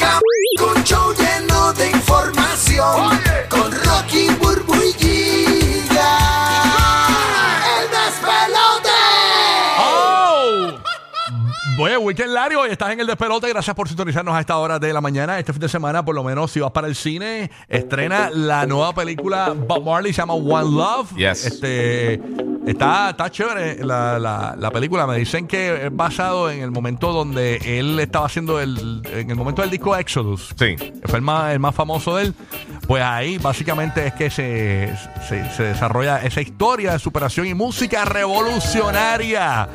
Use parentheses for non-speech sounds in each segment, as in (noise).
come. Weekend largo y estás en el despelote. Gracias por sintonizarnos a esta hora de la mañana. Este fin de semana, por lo menos, si vas para el cine, estrena la nueva película Bob Marley, se llama One Love. Yes. Este, está, está chévere la, la- la película. Me dicen que es basado en el momento donde él estaba haciendo el, en el momento del disco Exodus. Sí. fue el más, el más famoso de él, pues ahí básicamente es que se, se, se desarrolla esa historia de superación y música revolucionaria.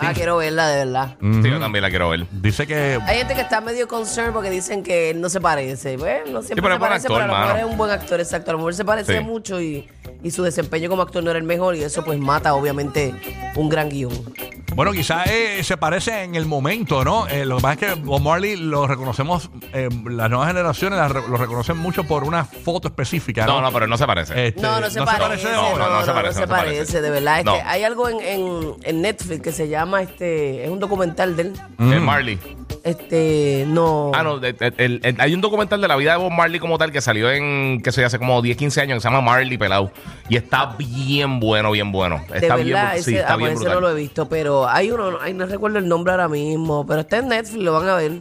Ah, quiero verla, de verdad. Sí, yo también la quiero ver. Dice que Hay gente que está medio concerned porque dicen que él no se parece. Bueno, no siempre pero se es buen parece, actor, pero a lo mejor mano. es un buen actor, exacto. A lo mejor se parece Sí. mucho y, y su desempeño como actor no era el mejor y eso pues mata obviamente un gran guion. Bueno, quizás eh, se parece en el momento, ¿no? Eh, lo que pasa es que Bob Marley lo reconocemos, eh, las nuevas generaciones la re- lo reconocen mucho por una foto específica, ¿no? No, no, pero no se parece. Este, No, no se parece. No, no, no se parece, se no se parece. parece, de verdad. Es No. que hay algo en, en, en Netflix que se llama, este, es un documental de él. Eh, Marley. Este, no. Ah, no, de- de- el- el- hay un documental de la vida de Bob Marley como tal que salió en, que sé, hace como 10, 15 años, que se llama Marley Pelado. Y está bien bueno, bien bueno. de Está bien, verdad, sí, está ah, bien pues ese no brutal. lo he visto, pero hay uno, ay, no recuerdo el nombre ahora mismo, pero está en Netflix, lo van a ver.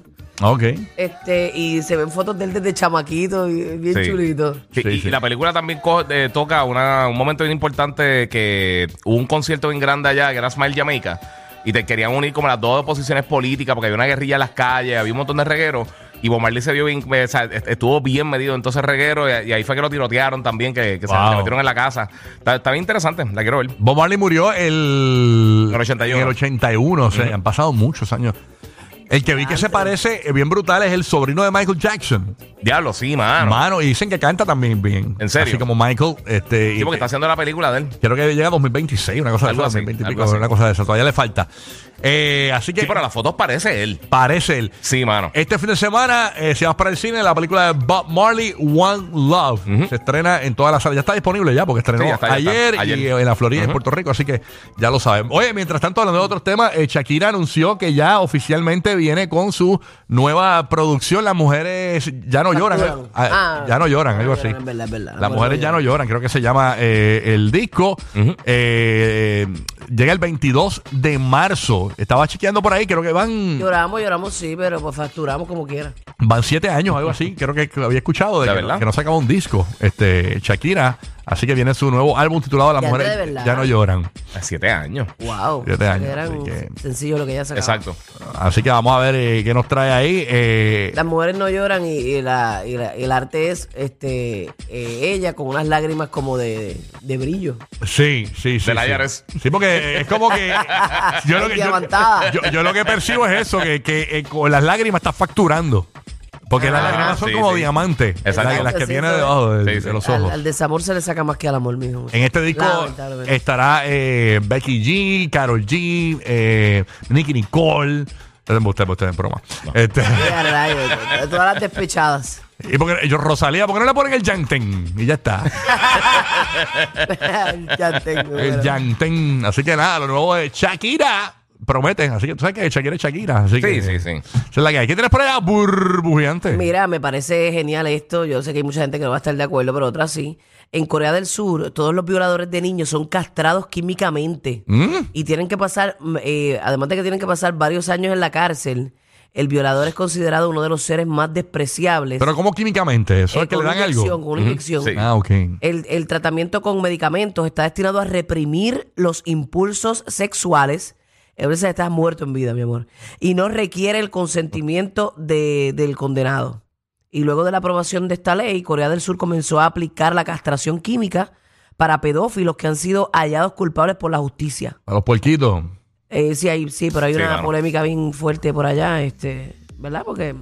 Ok. Este, y se ven fotos de él desde chamaquito, y bien Sí. chulito. Sí, Sí, y, sí. y la película también co- eh, toca una- un momento bien importante que hubo un concierto bien grande allá, que era Smile Jamaica, y te querían unir como las dos oposiciones políticas, porque había una guerrilla en las calles, había un montón de regueros, y Bob Marley se vio bien, o sea, est- estuvo bien medido en todo ese reguero, y, y ahí fue que lo tirotearon también, que, que se Wow. metieron en la casa. Está, está bien interesante, la quiero ver. Bob Marley murió el, En el 81. en el 81, o sea, han pasado muchos años. El que vi que se parece eh, bien brutal es el sobrino de Michael Jackson. Diablo, sí, mano. Mano, y dicen que canta también bien. ¿En serio? Así como Michael. Este, Sí, porque está haciendo la película de él. Creo que llega a 2026, una cosa de esa, así, 2020 y algo pico, así. una cosa de esa. Todavía le falta. Eh, así que Sí, pero las fotos parece él. parece él. Sí, mano. Este fin de semana, eh, si vas para el cine, la película de Bob Marley, One Love, se estrena en todas las salas. Ya está disponible ya, porque estrenó Sí, ya está, ya ayer, está. Ayer. y eh, en la Florida y en Puerto Rico, así que ya lo saben. Oye, mientras tanto, hablando de otros temas, eh, Shakira anunció que ya oficialmente viene con su nueva producción. Las mujeres ya no lloran. Facturan. ah, Ah, ya no lloran, algo así. Es verdad, es verdad. Las mujeres ya no lloran, creo que se llama eh, el disco. Eh, llega el 22 de marzo. Estaba chequeando por ahí, creo que van Lloramos, lloramos, sí, pero pues facturamos como quiera. van siete años, algo así. Creo que lo había escuchado de ¿De que, verdad? que no sacaba un disco. Este Shakira. Así que viene su nuevo álbum titulado Las Ya, mujeres ya no lloran. A siete años. Wow. Siete años, Eran así que- sencillo lo que ella sacaba. Exacto. Así que vamos a ver eh, qué nos trae ahí. Eh, Las mujeres no lloran y, y la, y la- y el arte es este eh, ella con unas lágrimas como de, de brillo. Sí, sí, sí. De la sí. IRS. Sí, porque es como que. (laughs) yo, lo que yo, Diamantada. yo- yo lo que percibo es eso, que, que eh, con las lágrimas estás facturando. Porque las Ah, lágrimas son sí, como sí. diamantes. Exacto. Las, las que Sí, tiene sí. debajo de, Sí, sí. de los Al, ojos. al desamor se le saca más que al amor, mijo. En este disco Lamentablemente. estará eh, Becky G, Carol G, eh, Nicky Nicole. Usted, usted, usted, es broma. Este, rayos, de (laughs) todas las despechadas. y porque ellos, Rosalía, ¿por qué no le ponen el Yanten? Y ya está. ya (laughs) tengo. el pero- Yanten. Así que nada, lo nuevo de Shakira. Prometen. Así que tú sabes que Shakira es Shakira. Así Sí, que, sí, sí. Esa es la que hay. ¿Qué tienes por allá, burbujeante? Mira, me parece genial esto. Yo sé que hay mucha gente que no va a estar de acuerdo, pero otras sí. En Corea del Sur, todos los violadores de niños son castrados químicamente ¿Mm? y tienen que pasar, mm, eh, además de que tienen que pasar varios años en la cárcel. El violador es considerado uno de los seres más despreciables. Pero ¿cómo químicamente? ¿Eso Eh, es que con le dan una inyección, algo? Con una inyección. Sí. Ah, ok. El, el tratamiento con medicamentos está destinado a reprimir los impulsos sexuales. A veces estás muerto en vida, mi amor. Y no requiere el consentimiento de- del condenado. Y luego de la aprobación de esta ley, Corea del Sur comenzó a aplicar la castración química para pedófilos que han sido hallados culpables por la justicia. A los puerquitos. Eh, sí, hay, sí, pero hay Sí, una polémica bien fuerte por allá, este, ¿verdad? Porque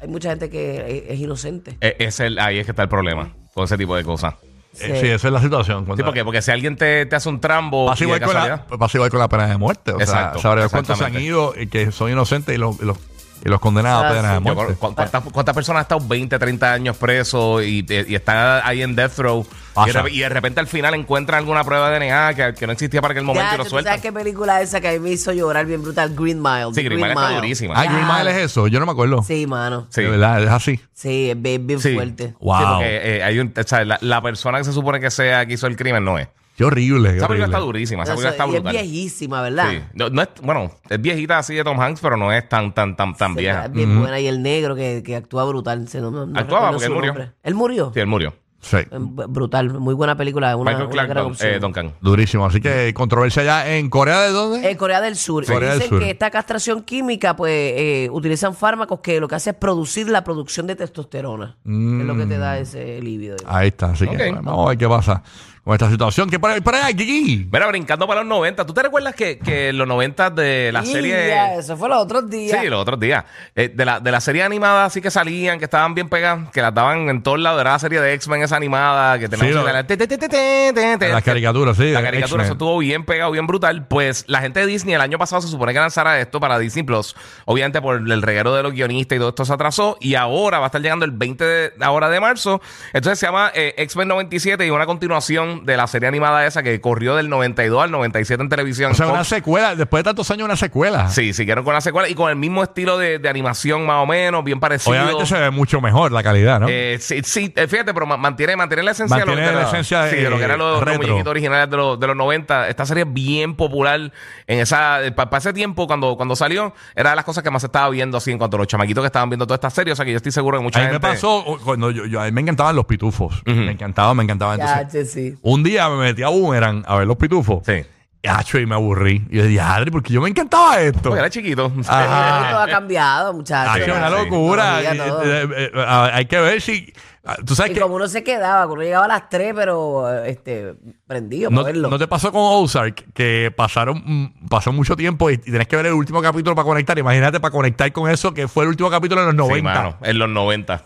hay mucha gente que es, es inocente. E- es el, ahí es que está el problema con ese tipo de cosas. Eh, sí, esa es la situación. Sí, Cuando- porque, porque si alguien te, te hace un trambo Pasa y de igual, con la, casualidad- pasa igual con la pena de muerte. O Exacto, sea, cuántos se han exactamente. ido y que son inocentes y los, y los, y los condenados Ah, a pena sí. de Yo, muerte. ¿cu- ¿cuántas, cuántas personas han estado 20, 30 años presos y, y están ahí en death row? Y Pasa. de, rep- y de repente al final encuentran alguna prueba de DNA que, que no existía para aquel momento Ya, y lo ¿tú sueltan. ¿Sabes qué película esa que a mí me hizo llorar bien brutal? Green Mile. Sí, The Green Mile está durísima. Ah, Green. Mile es eso. Yo no me acuerdo. Sí, mano. Sí. De verdad, es así. Sí, es bien, bien Sí. fuerte. Wow. Sí, porque, eh, hay un, o sea, la, la persona que se supone que sea que hizo el crimen no es. Qué horrible. Esa película está durísima, esa Eso- película está y es brutal. viejísima, ¿verdad? Sí. No, no es, bueno, es viejita así de Tom Hanks, pero no es tan, tan, tan, tan Sí, vieja. Es bien buena. Y el negro que, que actúa brutal. se- no- no- Actuaba porque él murió. nombre. ¿Él murió? Sí, él murió. Sí. Eh, Brutal. Muy buena película. Una, Michael una Clark gran opción. eh, Duncan. Durísimo. Así que controversia ya en Corea de dónde? En Corea del Sur. Sí. Corea del Dicen Sur. que esta castración química, pues, eh, utilizan fármacos que lo que hace es producir la producción de testosterona. Que es lo que te da ese líbido. Ahí está. Así que Ok. vamos a ver qué pasa con esta situación. ¿Qué por ahí, por ahí, Kiki? Mira, brincando para los 90. ¿Tú te recuerdas que, que los 90 de la Y serie... ya, eso fue los otros días. Sí, los otros días. Eh, de, la, de la serie animada así que salían, que estaban bien pegadas, que las daban en todos lados. Era la serie de X-Men esa animada, que Sí, te- te- te- te- te- te- te- Las caricaturas, sí. La de caricatura, X-Men. eso estuvo bien pegado, bien brutal. Pues la gente de Disney el año pasado se supone que lanzara esto para Disney Plus. Obviamente por el reguero de los guionistas y todo esto se atrasó. Y ahora va a estar llegando el 20 de, ahora de marzo. Entonces se llama eh, X-Men 97 y una continuación de la serie animada esa que corrió del 92 al 97 en televisión. O sea, Fox. una secuela. Después de tantos años, una secuela. Sí, siguieron con la secuela y con el mismo estilo de, de animación más o menos, bien parecido. Obviamente se ve mucho mejor la calidad, ¿no? Eh, sí, sí, eh, fíjate, pero ma- mantiene, mantiene la esencia Mantiene de lo, de la esencia sí, de lo que eran los, los muñequitos originales de los, de los 90. Esta serie es bien popular en esa para ese tiempo cuando, cuando salió, era de las cosas que más se estaba viendo así en cuanto a los chamaquitos que estaban viendo toda esta serie. O sea que yo estoy seguro que mucha a mí gente. me pasó cuando yo, yo- a mí me encantaban los pitufos. Me encantaban, me encantaban. Ya, Entonces, che, sí. un día me metí a Boomerang a ver los pitufos. Sí. Y, me aburrí. Y yo dije, Adri, porque yo me encantaba esto. Porque era chiquito. Ajá. Todo ha cambiado, muchachos. Acho, una sí. locura. Todavía Y, todo. eh, eh, eh, hay que ver si. Ah, Tú sabes Y que. como uno se quedaba, cuando llegaba a las 3, pero este, prendido No, para verlo. ¿no te pasó con Ozark que pasaron mm, pasó mucho tiempo y, y tenés que ver el último capítulo para conectar? Imagínate para conectar con eso que fue el último capítulo en los 90. Sí, mano, en los 90.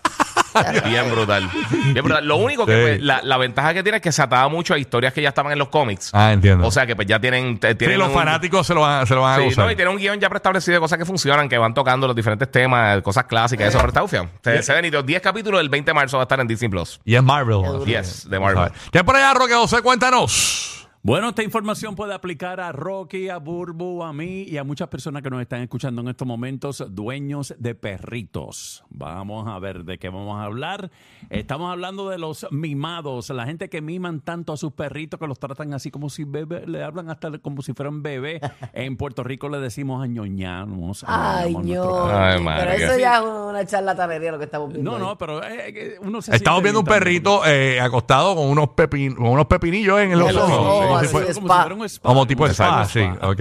Bien brutal. Bien brutal. Lo único que Sí. pues, la, la ventaja que tiene es que se ataba mucho a historias que ya estaban en los cómics. Ah, entiendo. O sea que pues ya tienen. te- Sí, tienen los un- fanáticos se lo van, se lo van a Sí, gozar. no, y tiene un guion ya preestablecido de cosas que funcionan, que van tocando los diferentes temas, cosas clásicas, eso, pero está bufiado. Se, se ven y los 10 capítulos del 20 de marzo va a estar en Disney Plus. Y es Marvel. Yes, de Marvel. ¿Qué por allá, Roque José? Cuéntanos. Bueno, esta información puede aplicar a Rocky, a Burbu, a mí y a muchas personas que nos están escuchando en estos momentos, dueños de perritos. Vamos a ver de qué vamos a hablar. Estamos hablando de los mimados, la gente que miman tanto a sus perritos que los tratan así como si bebé, le hablan hasta como si fueran bebé. En Puerto Rico le decimos añoñamos. Ay, Ay, Pero eso ya es una charlatanería lo que estamos viendo. No, ahí. no, pero eh, eh, uno se Estamos viendo un perrito eh, acostado con unos, pepin, con unos pepinillos en los En los ojos. Como si así fuera- como si fuera un spa. Como tipo spa, sí. spa. ok.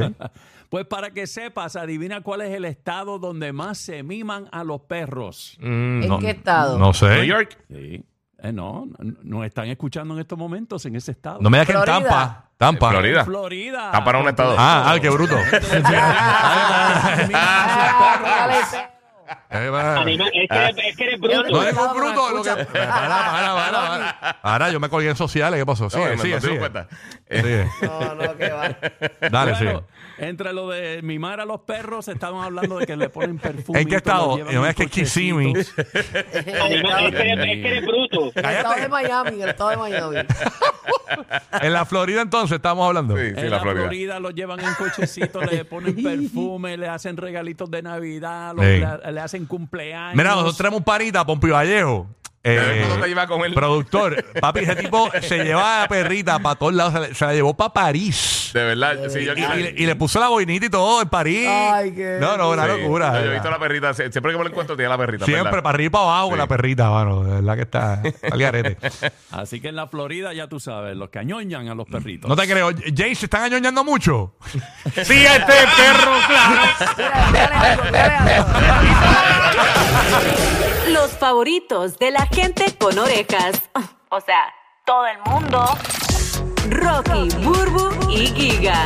Pues para que sepas, adivina cuál es el estado donde más se miman a los perros. Mm, ¿En No- qué estado? No sé. New York. Sí. Eh, no, no- nos están escuchando en estos momentos en ese estado. No me digas que en. Tampa. Tampa. Florida. Florida. Tampa es un estado. Ah, ah, qué bruto. Ah, es, que eres, es que eres bruto. No es un bruto. Lo que... Escucha. Para, para, para, para. Ahora yo me colgué en sociales. ¿Qué pasó? Sigue, no, que va. Dale, Bueno, entre lo de mimar a los perros, estamos hablando de que le ponen perfume. ¿En qué estado? No en es que Kissimmee. es, (laughs) eres, es que eres bruto. El estado de Miami, el estado de Miami. En la Florida entonces estamos hablando. Sí, sí, en la Florida. los llevan en cochecitos, le ponen (laughs) perfume, le hacen regalitos de Navidad, los- Sí. le, le hacen cumpleaños. Mira, nosotros tenemos un panita, Pompi Vallejo. Eh, ¿Dónde iba con él? productor, papi, ese tipo se lleva a la perrita para todos lados, se, la- se la llevó para París. De verdad. Sí, yo, Y, y le- y le puso la boinita y todo en París. Ay, qué no, no, una Sí. locura. Yo, yo he visto la perrita. sie- Siempre que me lo encuentro, tiene la perrita. Siempre ¿verdad? para arriba y para abajo con Sí. la perrita, mano. De verdad que está al garete. Así que en la Florida, ya tú sabes, los que añoñan a los perritos. No te creo. Jay, ¿se están añoñando mucho? Sí, este perro, claro. Mira. Los favoritos de la gente con orejas. O sea, todo el mundo. Rocky, Burbu y Giga.